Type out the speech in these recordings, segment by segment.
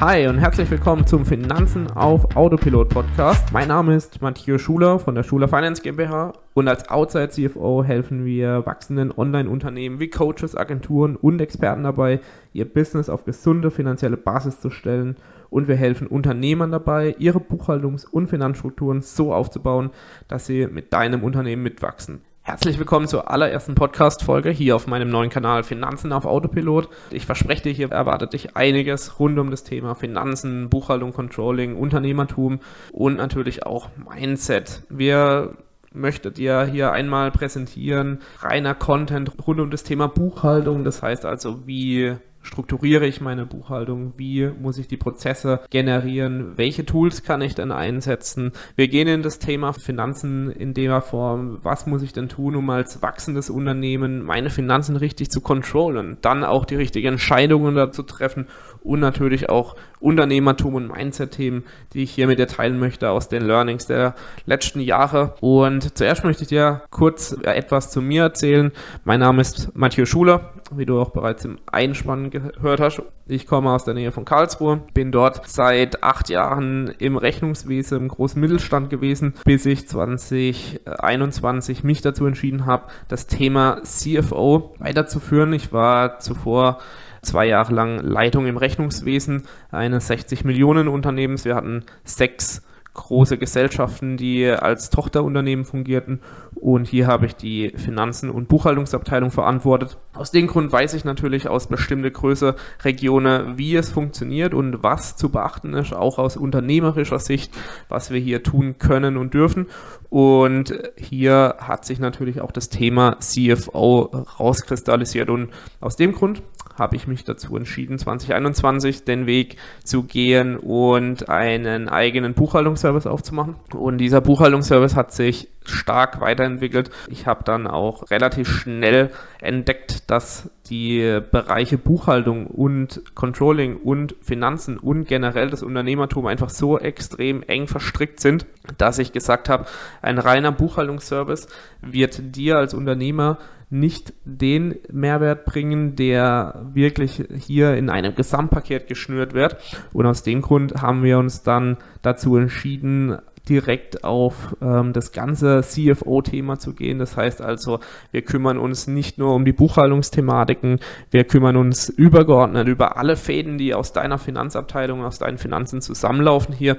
Hi und herzlich willkommen zum Finanzen auf Autopilot Podcast. Mein Name ist Matthias Schuler von der Schuler Finance GmbH und als Outside CFO helfen wir wachsenden Online-Unternehmen wie Coaches, Agenturen und Experten dabei, ihr Business auf gesunde finanzielle Basis zu stellen und wir helfen Unternehmern dabei, ihre Buchhaltungs- und Finanzstrukturen so aufzubauen, dass sie mit deinem Unternehmen mitwachsen. Herzlich willkommen zur allerersten Podcast-Folge hier auf meinem neuen Kanal Finanzen auf Autopilot. Ich verspreche dir, hier erwartet dich einiges rund um das Thema Finanzen, Buchhaltung, Controlling, Unternehmertum und natürlich auch Mindset. Wir möchte dir hier einmal präsentieren reiner Content rund um das Thema Buchhaltung. Das heißt also, wie strukturiere ich meine Buchhaltung, wie muss ich die Prozesse generieren, welche Tools kann ich denn einsetzen. Wir gehen in das Thema Finanzen in der Form, was muss ich denn tun, um als wachsendes Unternehmen meine Finanzen richtig zu controllen, dann auch die richtigen Entscheidungen dazu treffen und natürlich auch Unternehmertum und Mindset-Themen, die ich hier mit dir teilen möchte aus den Learnings der letzten Jahre. Und zuerst möchte ich dir kurz etwas zu mir erzählen. Mein Name ist Matthieu Schuler, wie du auch bereits im Einspann gehört hast. Ich komme aus der Nähe von Karlsruhe, bin dort seit acht Jahren im Rechnungswesen im großen Mittelstand gewesen, bis ich 2021 mich dazu entschieden habe, das Thema CFO weiterzuführen. Ich war zuvor zwei Jahre lang Leitung im Rechnungswesen eines 60 Millionen Unternehmens. Wir hatten sechs große Gesellschaften, die als Tochterunternehmen fungierten. Und hier habe ich die Finanzen- und Buchhaltungsabteilung verantwortet. Aus dem Grund weiß ich natürlich aus bestimmte Größe Regionen, wie es funktioniert und was zu beachten ist, auch aus unternehmerischer Sicht, was wir hier tun können und dürfen. Und hier hat sich natürlich auch das Thema CFO rauskristallisiert. Und aus dem Grund habe ich mich dazu entschieden, 2021 den Weg zu gehen und einen eigenen Buchhaltungsservice aufzumachen. Und dieser Buchhaltungsservice hat sich stark weiterentwickelt. Ich habe dann auch relativ schnell entdeckt, dass die Bereiche Buchhaltung und Controlling und Finanzen und generell das Unternehmertum einfach so extrem eng verstrickt sind, dass ich gesagt habe, ein reiner Buchhaltungsservice wird dir als Unternehmer nicht den Mehrwert bringen, der wirklich hier in einem Gesamtpaket geschnürt wird. Und aus dem Grund haben wir uns dann dazu entschieden, direkt auf ähm, das ganze CFO-Thema zu gehen. Das heißt also, wir kümmern uns nicht nur um die Buchhaltungsthematiken, wir kümmern uns übergeordnet über alle Fäden, die aus deiner Finanzabteilung, aus deinen Finanzen zusammenlaufen hier.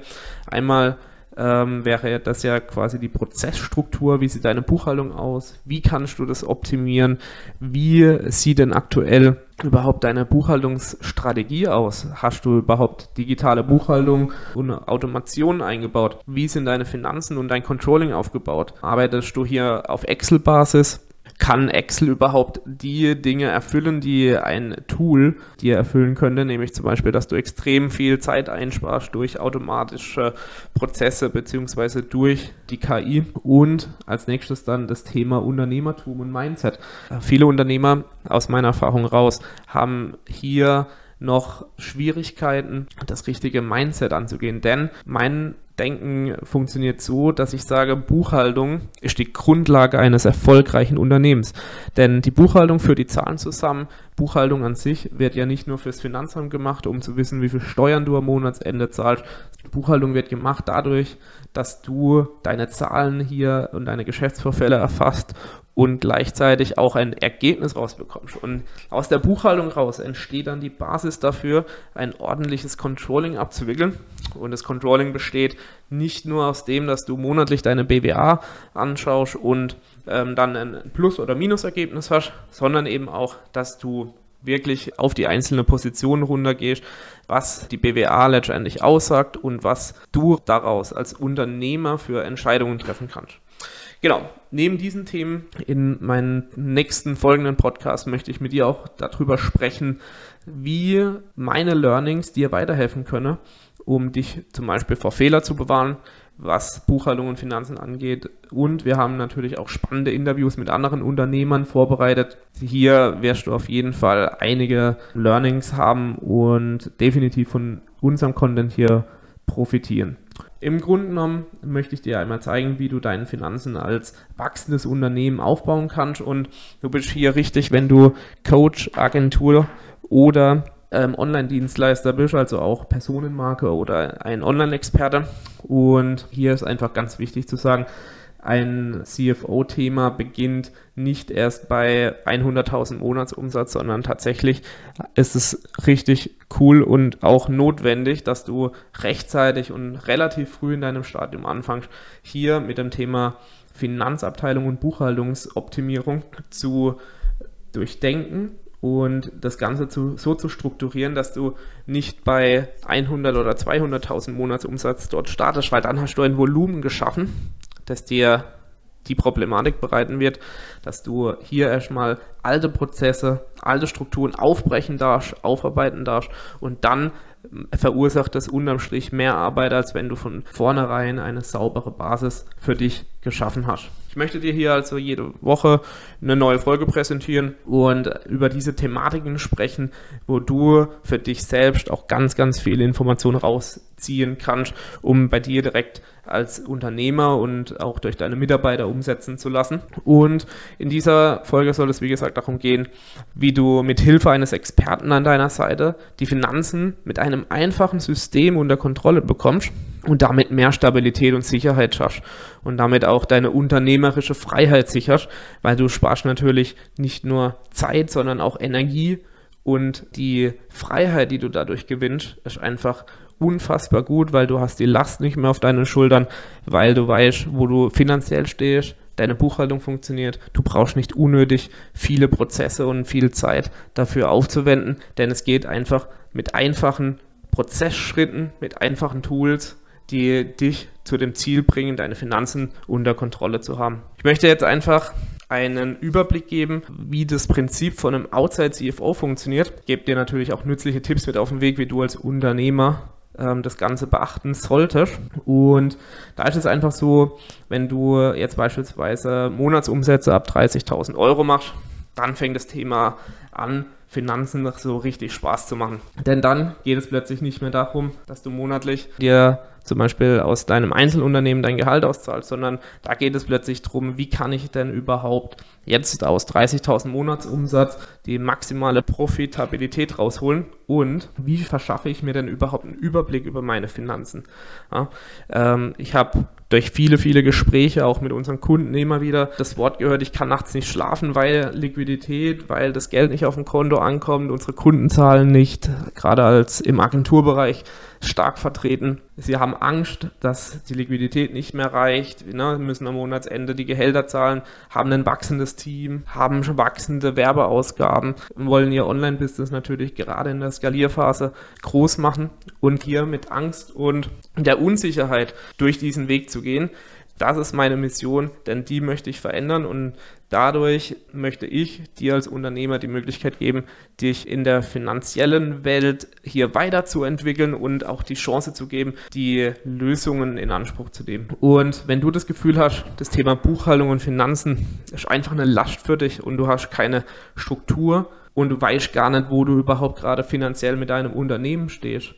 Einmal ähm, wäre das ja quasi die Prozessstruktur. Wie sieht deine Buchhaltung aus? Wie kannst du das optimieren? Wie sieht denn aktuell überhaupt deine Buchhaltungsstrategie aus? Hast du überhaupt digitale Buchhaltung und Automation eingebaut? Wie sind deine Finanzen und dein Controlling aufgebaut? Arbeitest du hier auf Excel-Basis? Kann Excel überhaupt die Dinge erfüllen, die ein Tool dir erfüllen könnte, nämlich zum Beispiel, dass du extrem viel Zeit einsparst durch automatische Prozesse beziehungsweise durch die KI und als nächstes dann das Thema Unternehmertum und Mindset. Viele Unternehmer aus meiner Erfahrung raus haben hier noch Schwierigkeiten, das richtige Mindset anzugehen. Denn mein Denken funktioniert so, dass ich sage, Buchhaltung ist die Grundlage eines erfolgreichen Unternehmens. Denn die Buchhaltung führt die Zahlen zusammen. Buchhaltung an sich wird ja nicht nur fürs Finanzamt gemacht, um zu wissen, wie viel Steuern du am Monatsende zahlst. Buchhaltung wird gemacht dadurch, dass du deine Zahlen hier und deine Geschäftsvorfälle erfasst und gleichzeitig auch ein Ergebnis rausbekommst. Und aus der Buchhaltung raus entsteht dann die Basis dafür, ein ordentliches Controlling abzuwickeln. Und das Controlling besteht nicht nur aus dem, dass du monatlich deine BWA anschaust und ähm, dann ein Plus- oder Minusergebnis hast, sondern eben auch, dass du wirklich auf die einzelne Position runtergehst, was die BWA letztendlich aussagt und was du daraus als Unternehmer für Entscheidungen treffen kannst. Genau, neben diesen Themen in meinen nächsten folgenden Podcast möchte ich mit dir auch darüber sprechen, wie meine Learnings dir weiterhelfen können, um dich zum Beispiel vor Fehler zu bewahren, was Buchhaltung und Finanzen angeht. Und wir haben natürlich auch spannende Interviews mit anderen Unternehmern vorbereitet. Hier wirst du auf jeden Fall einige Learnings haben und definitiv von unserem Content hier profitieren. Im Grunde genommen möchte ich dir einmal zeigen, wie du deine Finanzen als wachsendes Unternehmen aufbauen kannst. Und du bist hier richtig, wenn du Coach, Agentur oder ähm, Online-Dienstleister bist, also auch Personenmarke oder ein Online-Experte. Und hier ist einfach ganz wichtig zu sagen, ein CFO-Thema beginnt nicht erst bei 100.000 Monatsumsatz, sondern tatsächlich ist es richtig cool und auch notwendig, dass du rechtzeitig und relativ früh in deinem Stadium anfängst, hier mit dem Thema Finanzabteilung und Buchhaltungsoptimierung zu durchdenken und das Ganze zu, so zu strukturieren, dass du nicht bei 100 oder 200.000 Monatsumsatz dort startest, weil dann hast du ein Volumen geschaffen, das dir die Problematik bereiten wird, dass du hier erstmal alte Prozesse, alte Strukturen aufbrechen darfst, aufarbeiten darfst und dann verursacht das unterm Strich mehr Arbeit, als wenn du von vornherein eine saubere Basis für dich geschaffen hast. Ich möchte dir hier also jede Woche eine neue Folge präsentieren und über diese Thematiken sprechen, wo du für dich selbst auch ganz, ganz viele Informationen rausziehen kannst, um bei dir direkt als Unternehmer und auch durch deine Mitarbeiter umsetzen zu lassen. Und in dieser Folge soll es, wie gesagt, darum gehen, wie du mit Hilfe eines Experten an deiner Seite die Finanzen mit einem einfachen System unter Kontrolle bekommst und damit mehr Stabilität und Sicherheit schaffst und damit auch deine unternehmerische Freiheit sicherst, weil du sparst natürlich nicht nur Zeit, sondern auch Energie und die Freiheit, die du dadurch gewinnst, ist einfach unfassbar gut, weil du hast die Last nicht mehr auf deinen Schultern, weil du weißt, wo du finanziell stehst, deine Buchhaltung funktioniert, du brauchst nicht unnötig viele Prozesse und viel Zeit dafür aufzuwenden, denn es geht einfach mit einfachen Prozessschritten, mit einfachen Tools die dich zu dem Ziel bringen, deine Finanzen unter Kontrolle zu haben. Ich möchte jetzt einfach einen Überblick geben, wie das Prinzip von einem Outside CFO funktioniert. Ich gebe dir natürlich auch nützliche Tipps mit auf den Weg, wie du als Unternehmer ähm, das Ganze beachten solltest. Und da ist es einfach so, wenn du jetzt beispielsweise Monatsumsätze ab 30.000 Euro machst, dann fängt das Thema an, Finanzen noch so richtig Spaß zu machen. Denn dann geht es plötzlich nicht mehr darum, dass du monatlich dir zum Beispiel aus deinem Einzelunternehmen dein Gehalt auszahlst, sondern da geht es plötzlich darum, wie kann ich denn überhaupt jetzt aus 30.000 Monatsumsatz die maximale Profitabilität rausholen und wie verschaffe ich mir denn überhaupt einen Überblick über meine Finanzen. Ja, ähm, ich habe durch viele, viele Gespräche auch mit unseren Kunden immer wieder das Wort gehört, ich kann nachts nicht schlafen, weil Liquidität, weil das Geld nicht auf dem Konto ankommt, unsere Kunden zahlen nicht, gerade als im Agenturbereich stark vertreten. Sie haben Angst, dass die Liquidität nicht mehr reicht, ne, müssen am Monatsende die Gehälter zahlen, haben ein wachsendes Team, haben wachsende Werbeausgaben und wollen ihr Online-Business natürlich gerade in der Skalierphase groß machen und hier mit Angst und der Unsicherheit durch diesen Weg zu gehen. Das ist meine Mission, denn die möchte ich verändern und dadurch möchte ich dir als Unternehmer die Möglichkeit geben, dich in der finanziellen Welt hier weiterzuentwickeln und auch die Chance zu geben, die Lösungen in Anspruch zu nehmen. Und wenn du das Gefühl hast, das Thema Buchhaltung und Finanzen ist einfach eine Last für dich und du hast keine Struktur und du weißt gar nicht, wo du überhaupt gerade finanziell mit deinem Unternehmen stehst,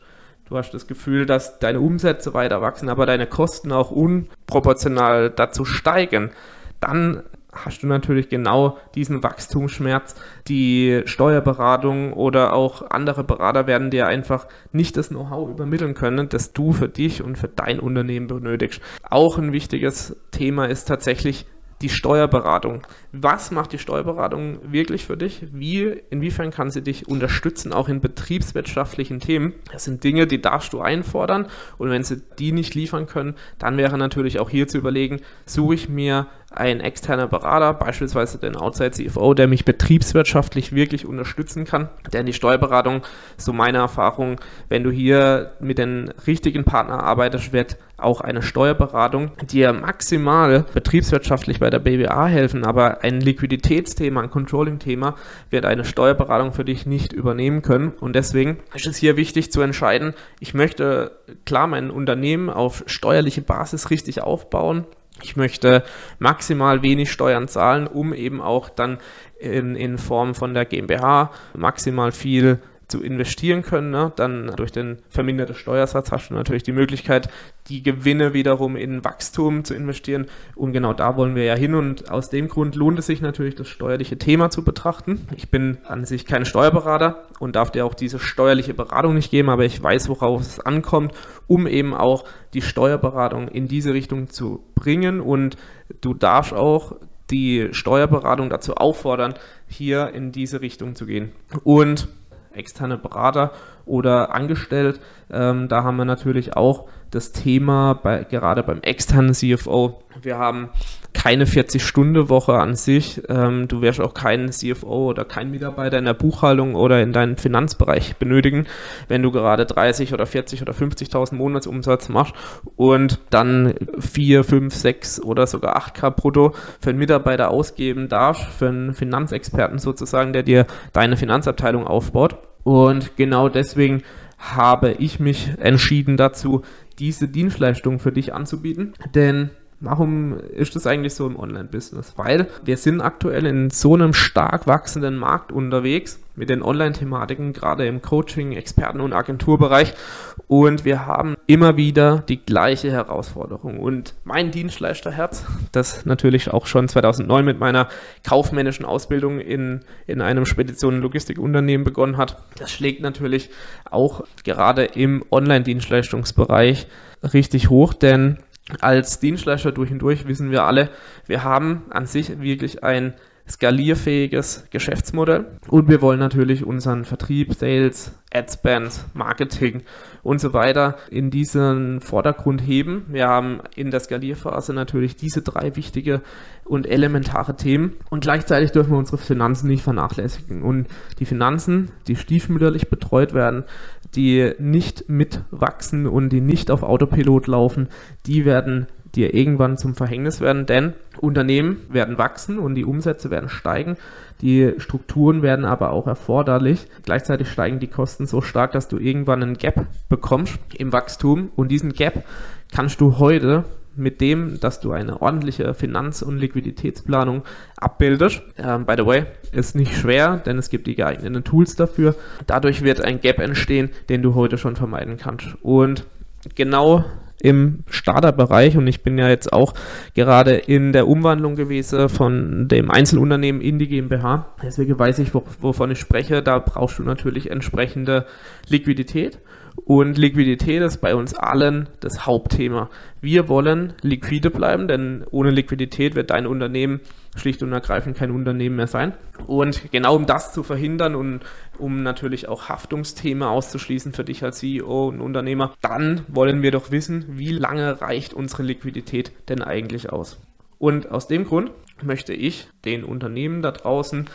Du hast das Gefühl, dass deine Umsätze weiter wachsen, aber deine Kosten auch unproportional dazu steigen. Dann hast du natürlich genau diesen Wachstumsschmerz. Die Steuerberatung oder auch andere Berater werden dir einfach nicht das Know-how übermitteln können, das du für dich und für dein Unternehmen benötigst. Auch ein wichtiges Thema ist tatsächlich die Steuerberatung. Was macht die Steuerberatung wirklich für dich? Wie, inwiefern kann sie dich unterstützen, auch in betriebswirtschaftlichen Themen? Das sind Dinge, die darfst du einfordern und wenn sie die nicht liefern können, dann wäre natürlich auch hier zu überlegen, suche ich mir einen externen Berater, beispielsweise den Outside CFO, der mich betriebswirtschaftlich wirklich unterstützen kann. Denn die Steuerberatung, so meine Erfahrung, wenn du hier mit den richtigen Partnern arbeitest, wird auch eine Steuerberatung dir maximal betriebswirtschaftlich bei der BWA helfen, aber ein Liquiditätsthema, ein Controlling-Thema wird eine Steuerberatung für dich nicht übernehmen können. Und deswegen ist es hier wichtig zu entscheiden, ich möchte klar mein Unternehmen auf steuerliche Basis richtig aufbauen. Ich möchte maximal wenig Steuern zahlen, um eben auch dann in, in Form von der GmbH maximal viel zu investieren können. Ne? Dann durch den verminderten Steuersatz hast du natürlich die Möglichkeit, die Gewinne wiederum in Wachstum zu investieren. Und genau da wollen wir ja hin. Und aus dem Grund lohnt es sich natürlich, das steuerliche Thema zu betrachten. Ich bin an sich kein Steuerberater und darf dir auch diese steuerliche Beratung nicht geben, aber ich weiß, worauf es ankommt, um eben auch die Steuerberatung in diese Richtung zu bringen. Und du darfst auch die Steuerberatung dazu auffordern, hier in diese Richtung zu gehen. Und externe Berater oder angestellt. Ähm, da haben wir natürlich auch das Thema, bei, gerade beim externen CFO. Wir haben keine 40-Stunden-Woche an sich. Ähm, du wirst auch keinen CFO oder keinen Mitarbeiter in der Buchhaltung oder in deinem Finanzbereich benötigen, wenn du gerade 30 oder 40 oder 50.000 Monatsumsatz machst und dann 4, 5, 6 oder sogar 8k brutto für einen Mitarbeiter ausgeben darfst, für einen Finanzexperten sozusagen, der dir deine Finanzabteilung aufbaut. Und genau deswegen habe ich mich entschieden dazu, diese Dienstleistung für dich anzubieten. Denn Warum ist das eigentlich so im Online-Business? Weil wir sind aktuell in so einem stark wachsenden Markt unterwegs mit den Online-Thematiken, gerade im Coaching, Experten- und Agenturbereich. Und wir haben immer wieder die gleiche Herausforderung. Und mein Dienstleisterherz, das natürlich auch schon 2009 mit meiner kaufmännischen Ausbildung in, in einem Spedition- und Logistikunternehmen begonnen hat, das schlägt natürlich auch gerade im Online-Dienstleistungsbereich richtig hoch, denn als Dienstleister durch und durch wissen wir alle, wir haben an sich wirklich ein skalierfähiges Geschäftsmodell. Und wir wollen natürlich unseren Vertrieb, Sales, Adspend, Marketing und so weiter in diesen Vordergrund heben. Wir haben in der Skalierphase natürlich diese drei wichtige und elementare Themen. Und gleichzeitig dürfen wir unsere Finanzen nicht vernachlässigen. Und die Finanzen, die stiefmütterlich betreut werden, die nicht mitwachsen und die nicht auf Autopilot laufen, die werden dir irgendwann zum Verhängnis werden, denn Unternehmen werden wachsen und die Umsätze werden steigen, die Strukturen werden aber auch erforderlich. Gleichzeitig steigen die Kosten so stark, dass du irgendwann einen Gap bekommst im Wachstum und diesen Gap kannst du heute mit dem, dass du eine ordentliche Finanz- und Liquiditätsplanung abbildest. Ähm, by the way, ist nicht schwer, denn es gibt die geeigneten Tools dafür. Dadurch wird ein Gap entstehen, den du heute schon vermeiden kannst. Und genau im Starterbereich und ich bin ja jetzt auch gerade in der Umwandlung gewesen von dem Einzelunternehmen in die GmbH. Deswegen weiß ich, wovon ich spreche. Da brauchst du natürlich entsprechende Liquidität und Liquidität ist bei uns allen das Hauptthema. Wir wollen liquide bleiben, denn ohne Liquidität wird dein Unternehmen schlicht und ergreifend kein Unternehmen mehr sein. Und genau um das zu verhindern und um natürlich auch Haftungsthema auszuschließen für dich als CEO und Unternehmer, dann wollen wir doch wissen, wie lange reicht unsere Liquidität denn eigentlich aus. Und aus dem Grund möchte ich den Unternehmen da draußen,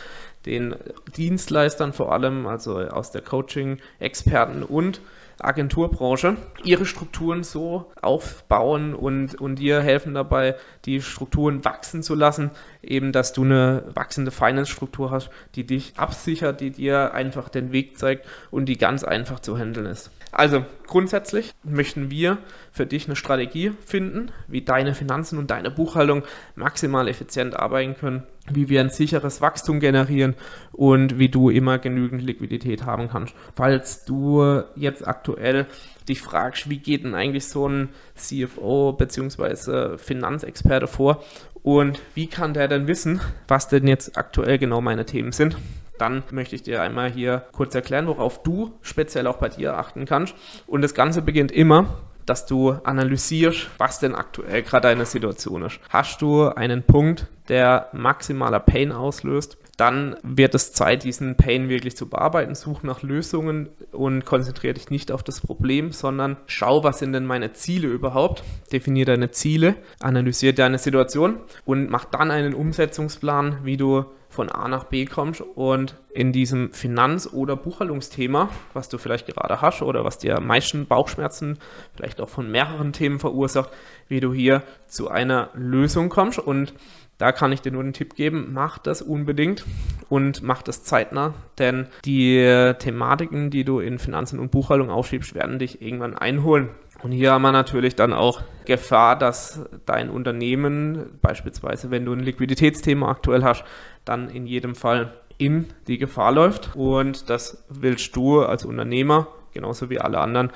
den Dienstleistern vor allem, also aus der Coaching, Experten und Agenturbranche ihre Strukturen so aufbauen und, und dir helfen dabei, die Strukturen wachsen zu lassen, eben dass du eine wachsende Finance-Struktur hast, die dich absichert, die dir einfach den Weg zeigt und die ganz einfach zu handeln ist. Also grundsätzlich möchten wir für dich eine Strategie finden, wie deine Finanzen und deine Buchhaltung maximal effizient arbeiten können, wie wir ein sicheres Wachstum generieren und wie du immer genügend Liquidität haben kannst. Falls du jetzt aktuell dich fragst, wie geht denn eigentlich so ein CFO bzw. Finanzexperte vor und wie kann der denn wissen, was denn jetzt aktuell genau meine Themen sind, dann möchte ich dir einmal hier kurz erklären, worauf du speziell auch bei dir achten kannst. Und das Ganze beginnt immer dass du analysierst, was denn aktuell gerade deine Situation ist. Hast du einen Punkt, der maximaler Pain auslöst, dann wird es Zeit, diesen Pain wirklich zu bearbeiten. Such nach Lösungen und konzentriere dich nicht auf das Problem, sondern schau, was sind denn meine Ziele überhaupt. Definiere deine Ziele, analysiere deine Situation und mach dann einen Umsetzungsplan, wie du von A nach B kommst und in diesem Finanz- oder Buchhaltungsthema, was du vielleicht gerade hast oder was dir am meisten Bauchschmerzen vielleicht auch von mehreren Themen verursacht, wie du hier zu einer Lösung kommst. Und da kann ich dir nur den Tipp geben, mach das unbedingt und mach das zeitnah, denn die Thematiken, die du in Finanzen und Buchhaltung aufschiebst, werden dich irgendwann einholen. Und hier haben wir natürlich dann auch Gefahr, dass dein Unternehmen, beispielsweise wenn du ein Liquiditätsthema aktuell hast, dann in jedem Fall in die Gefahr läuft. Und das willst du als Unternehmer, genauso wie alle anderen,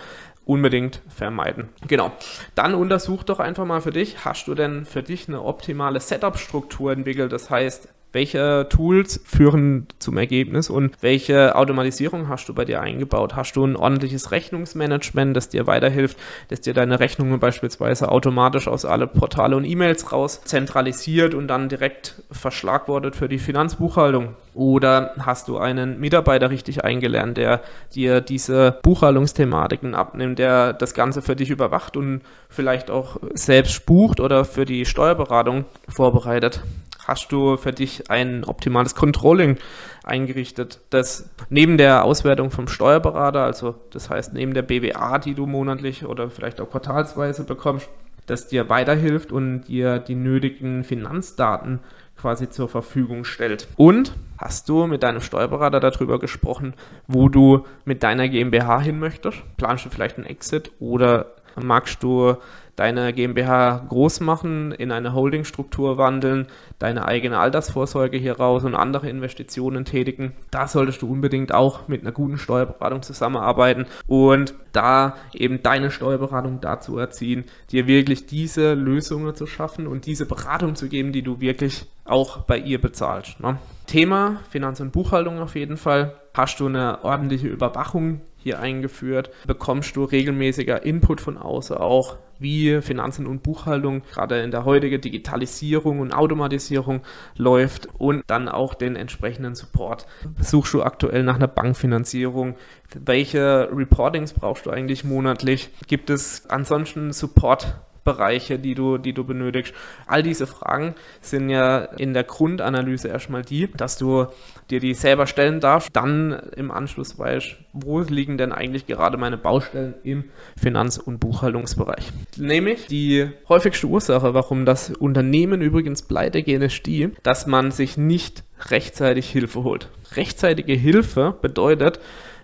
unbedingt vermeiden. Genau. Dann untersuch doch einfach mal für dich, hast du denn für dich eine optimale Setup-Struktur entwickelt? Das heißt, welche Tools führen zum Ergebnis und welche Automatisierung hast du bei dir eingebaut? Hast du ein ordentliches Rechnungsmanagement, das dir weiterhilft, das dir deine Rechnungen beispielsweise automatisch aus alle Portale und E-Mails raus zentralisiert und dann direkt verschlagwortet für die Finanzbuchhaltung? Oder hast du einen Mitarbeiter richtig eingelernt, der dir diese Buchhaltungsthematiken abnimmt, der das Ganze für dich überwacht und vielleicht auch selbst bucht oder für die Steuerberatung vorbereitet? Hast du für dich ein optimales Controlling eingerichtet, das neben der Auswertung vom Steuerberater, also das heißt neben der BWA, die du monatlich oder vielleicht auch quartalsweise bekommst, das dir weiterhilft und dir die nötigen Finanzdaten quasi zur Verfügung stellt. Und hast du mit deinem Steuerberater darüber gesprochen, wo du mit deiner GmbH hin möchtest? Planst du vielleicht einen Exit oder magst du deine GmbH groß machen, in eine Holdingstruktur wandeln, deine eigene Altersvorsorge hier raus und andere Investitionen tätigen. Da solltest du unbedingt auch mit einer guten Steuerberatung zusammenarbeiten und da eben deine Steuerberatung dazu erziehen, dir wirklich diese Lösungen zu schaffen und diese Beratung zu geben, die du wirklich auch bei ihr bezahlst. Ne? Thema Finanz- und Buchhaltung auf jeden Fall. Hast du eine ordentliche Überwachung hier eingeführt? Bekommst du regelmäßiger Input von außen auch, wie Finanzen und Buchhaltung gerade in der heutigen Digitalisierung und Automatisierung läuft und dann auch den entsprechenden Support. Suchst du aktuell nach einer Bankfinanzierung? Welche Reportings brauchst du eigentlich monatlich? Gibt es ansonsten Support Bereiche, die du, die du benötigst. All diese Fragen sind ja in der Grundanalyse erstmal die, dass du dir die selber stellen darfst, dann im Anschluss weißt, wo liegen denn eigentlich gerade meine Baustellen im Finanz- und Buchhaltungsbereich. Nämlich die häufigste Ursache, warum das Unternehmen übrigens pleite gehen, ist die, dass man sich nicht rechtzeitig Hilfe holt. Rechtzeitige Hilfe bedeutet,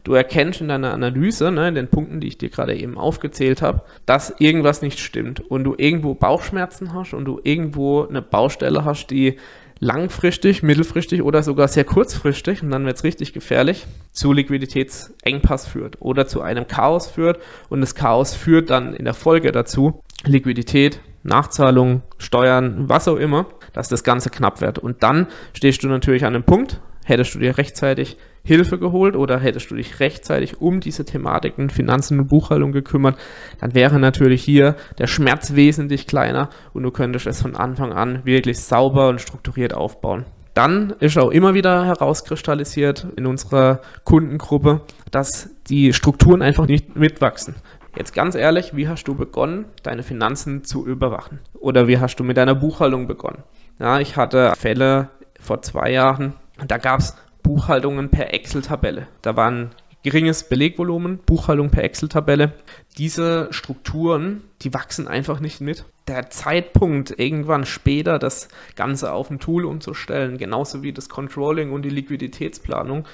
du erkennst in deiner Analyse, ne, in den Punkten, die ich dir gerade eben aufgezählt habe, dass irgendwas nicht stimmt und du irgendwo Bauchschmerzen hast und du irgendwo eine Baustelle hast, die langfristig, mittelfristig oder sogar sehr kurzfristig, und dann wird es richtig gefährlich, zu Liquiditätsengpass führt oder zu einem Chaos führt und das Chaos führt dann in der Folge dazu, Liquidität, Nachzahlung, Steuern, was auch immer, dass das Ganze knapp wird. Und dann stehst du natürlich an einem Punkt, hättest du dir rechtzeitig Hilfe geholt oder hättest du dich rechtzeitig um diese Thematiken Finanzen und Buchhaltung gekümmert, dann wäre natürlich hier der Schmerz wesentlich kleiner und du könntest es von Anfang an wirklich sauber und strukturiert aufbauen. Dann ist auch immer wieder herauskristallisiert in unserer Kundengruppe, dass die Strukturen einfach nicht mitwachsen. Jetzt ganz ehrlich, wie hast du begonnen, deine Finanzen zu überwachen? Oder wie hast du mit deiner Buchhaltung begonnen? Ja, ich hatte Fälle vor zwei Jahren, da gab es Buchhaltungen per Excel-Tabelle. Da war ein geringes Belegvolumen, Buchhaltung per Excel-Tabelle. Diese Strukturen, die wachsen einfach nicht mit. Der Zeitpunkt, irgendwann später das Ganze auf ein Tool umzustellen, genauso wie das Controlling und die Liquiditätsplanung,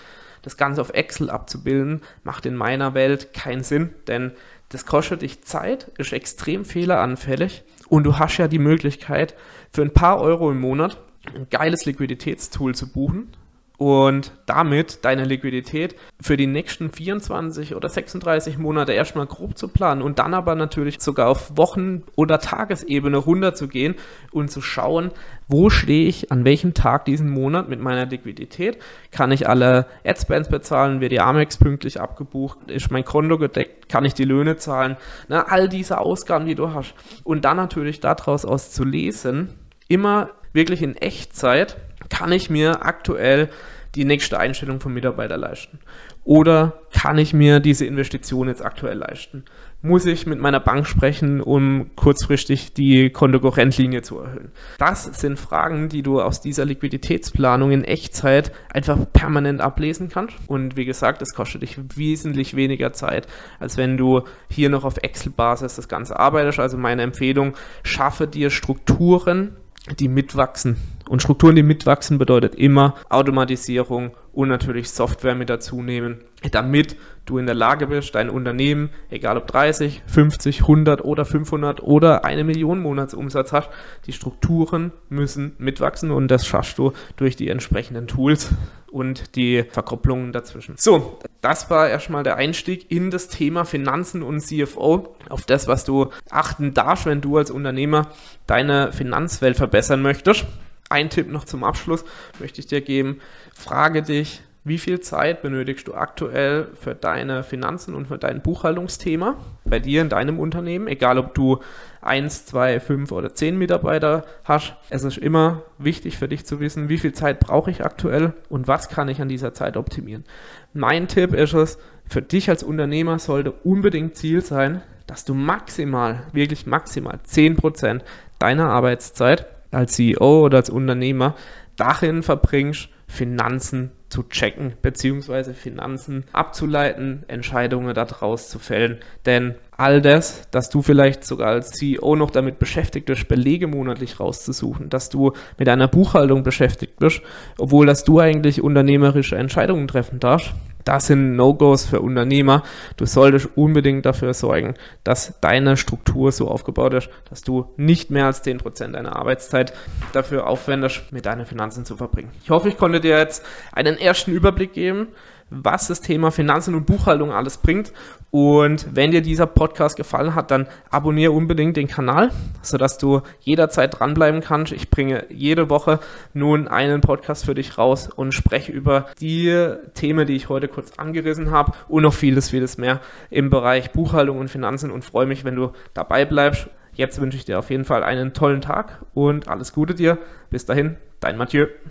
das Ganze auf Excel abzubilden, macht in meiner Welt keinen Sinn, denn das kostet dich Zeit, ist extrem fehleranfällig und du hast ja die Möglichkeit, für ein paar Euro im Monat ein geiles Liquiditätstool zu buchen, und damit deine Liquidität für die nächsten 24 oder 36 Monate erstmal grob zu planen und dann aber natürlich sogar auf Wochen- oder Tagesebene runterzugehen und zu schauen, wo stehe ich an welchem Tag diesen Monat mit meiner Liquidität? Kann ich alle Adspends bezahlen? Wird die Amex pünktlich abgebucht? Ist mein Konto gedeckt? Kann ich die Löhne zahlen? Na, all diese Ausgaben, die du hast. Und dann natürlich daraus aus zu lesen, immer wirklich in Echtzeit, kann ich mir aktuell die nächste Einstellung vom Mitarbeiter leisten? Oder kann ich mir diese Investition jetzt aktuell leisten? muss ich mit meiner Bank sprechen, um kurzfristig die Kontokorrentlinie zu erhöhen? Das sind Fragen, die du aus dieser Liquiditätsplanung in Echtzeit einfach permanent ablesen kannst. Und wie gesagt, es kostet dich wesentlich weniger Zeit, als wenn du hier noch auf Excel-Basis das Ganze arbeitest. Also meine Empfehlung, schaffe dir Strukturen, die mitwachsen. Und Strukturen, die mitwachsen, bedeutet immer Automatisierung und natürlich Software mit dazu nehmen, damit du in der Lage bist, dein Unternehmen, egal ob 30, 50, 100 oder 500 oder eine Million Monatsumsatz hast, die Strukturen müssen mitwachsen und das schaffst du durch die entsprechenden Tools und die Verkopplungen dazwischen. So, das war erstmal der Einstieg in das Thema Finanzen und CFO, auf das, was du achten darfst, wenn du als Unternehmer deine Finanzwelt verbessern möchtest. Ein Tipp noch zum Abschluss möchte ich dir geben. Frage dich, wie viel Zeit benötigst du aktuell für deine Finanzen und für dein Buchhaltungsthema bei dir in deinem Unternehmen? Egal, ob du 1, 2, 5 oder 10 Mitarbeiter hast. Es ist immer wichtig für dich zu wissen, wie viel Zeit brauche ich aktuell und was kann ich an dieser Zeit optimieren. Mein Tipp ist es, für dich als Unternehmer sollte unbedingt Ziel sein, dass du maximal, wirklich maximal 10% deiner Arbeitszeit als CEO oder als Unternehmer darin verbringst, Finanzen zu checken, beziehungsweise Finanzen abzuleiten, Entscheidungen daraus zu fällen. Denn all das, dass du vielleicht sogar als CEO noch damit beschäftigt bist, Belege monatlich rauszusuchen, dass du mit einer Buchhaltung beschäftigt bist, obwohl dass du eigentlich unternehmerische Entscheidungen treffen darfst, das sind No-Gos für Unternehmer. Du solltest unbedingt dafür sorgen, dass deine Struktur so aufgebaut ist, dass du nicht mehr als 10% deiner Arbeitszeit dafür aufwendest, mit deinen Finanzen zu verbringen. Ich hoffe, ich konnte dir jetzt einen ersten Überblick geben, was das Thema Finanzen und Buchhaltung alles bringt. Und wenn dir dieser Podcast gefallen hat, dann abonniere unbedingt den Kanal, sodass du jederzeit dranbleiben kannst. Ich bringe jede Woche nun einen Podcast für dich raus und spreche über die Themen, die ich heute kurz angerissen habe und noch vieles, vieles mehr im Bereich Buchhaltung und Finanzen und freue mich, wenn du dabei bleibst. Jetzt wünsche ich dir auf jeden Fall einen tollen Tag und alles Gute dir. Bis dahin, dein Mathieu.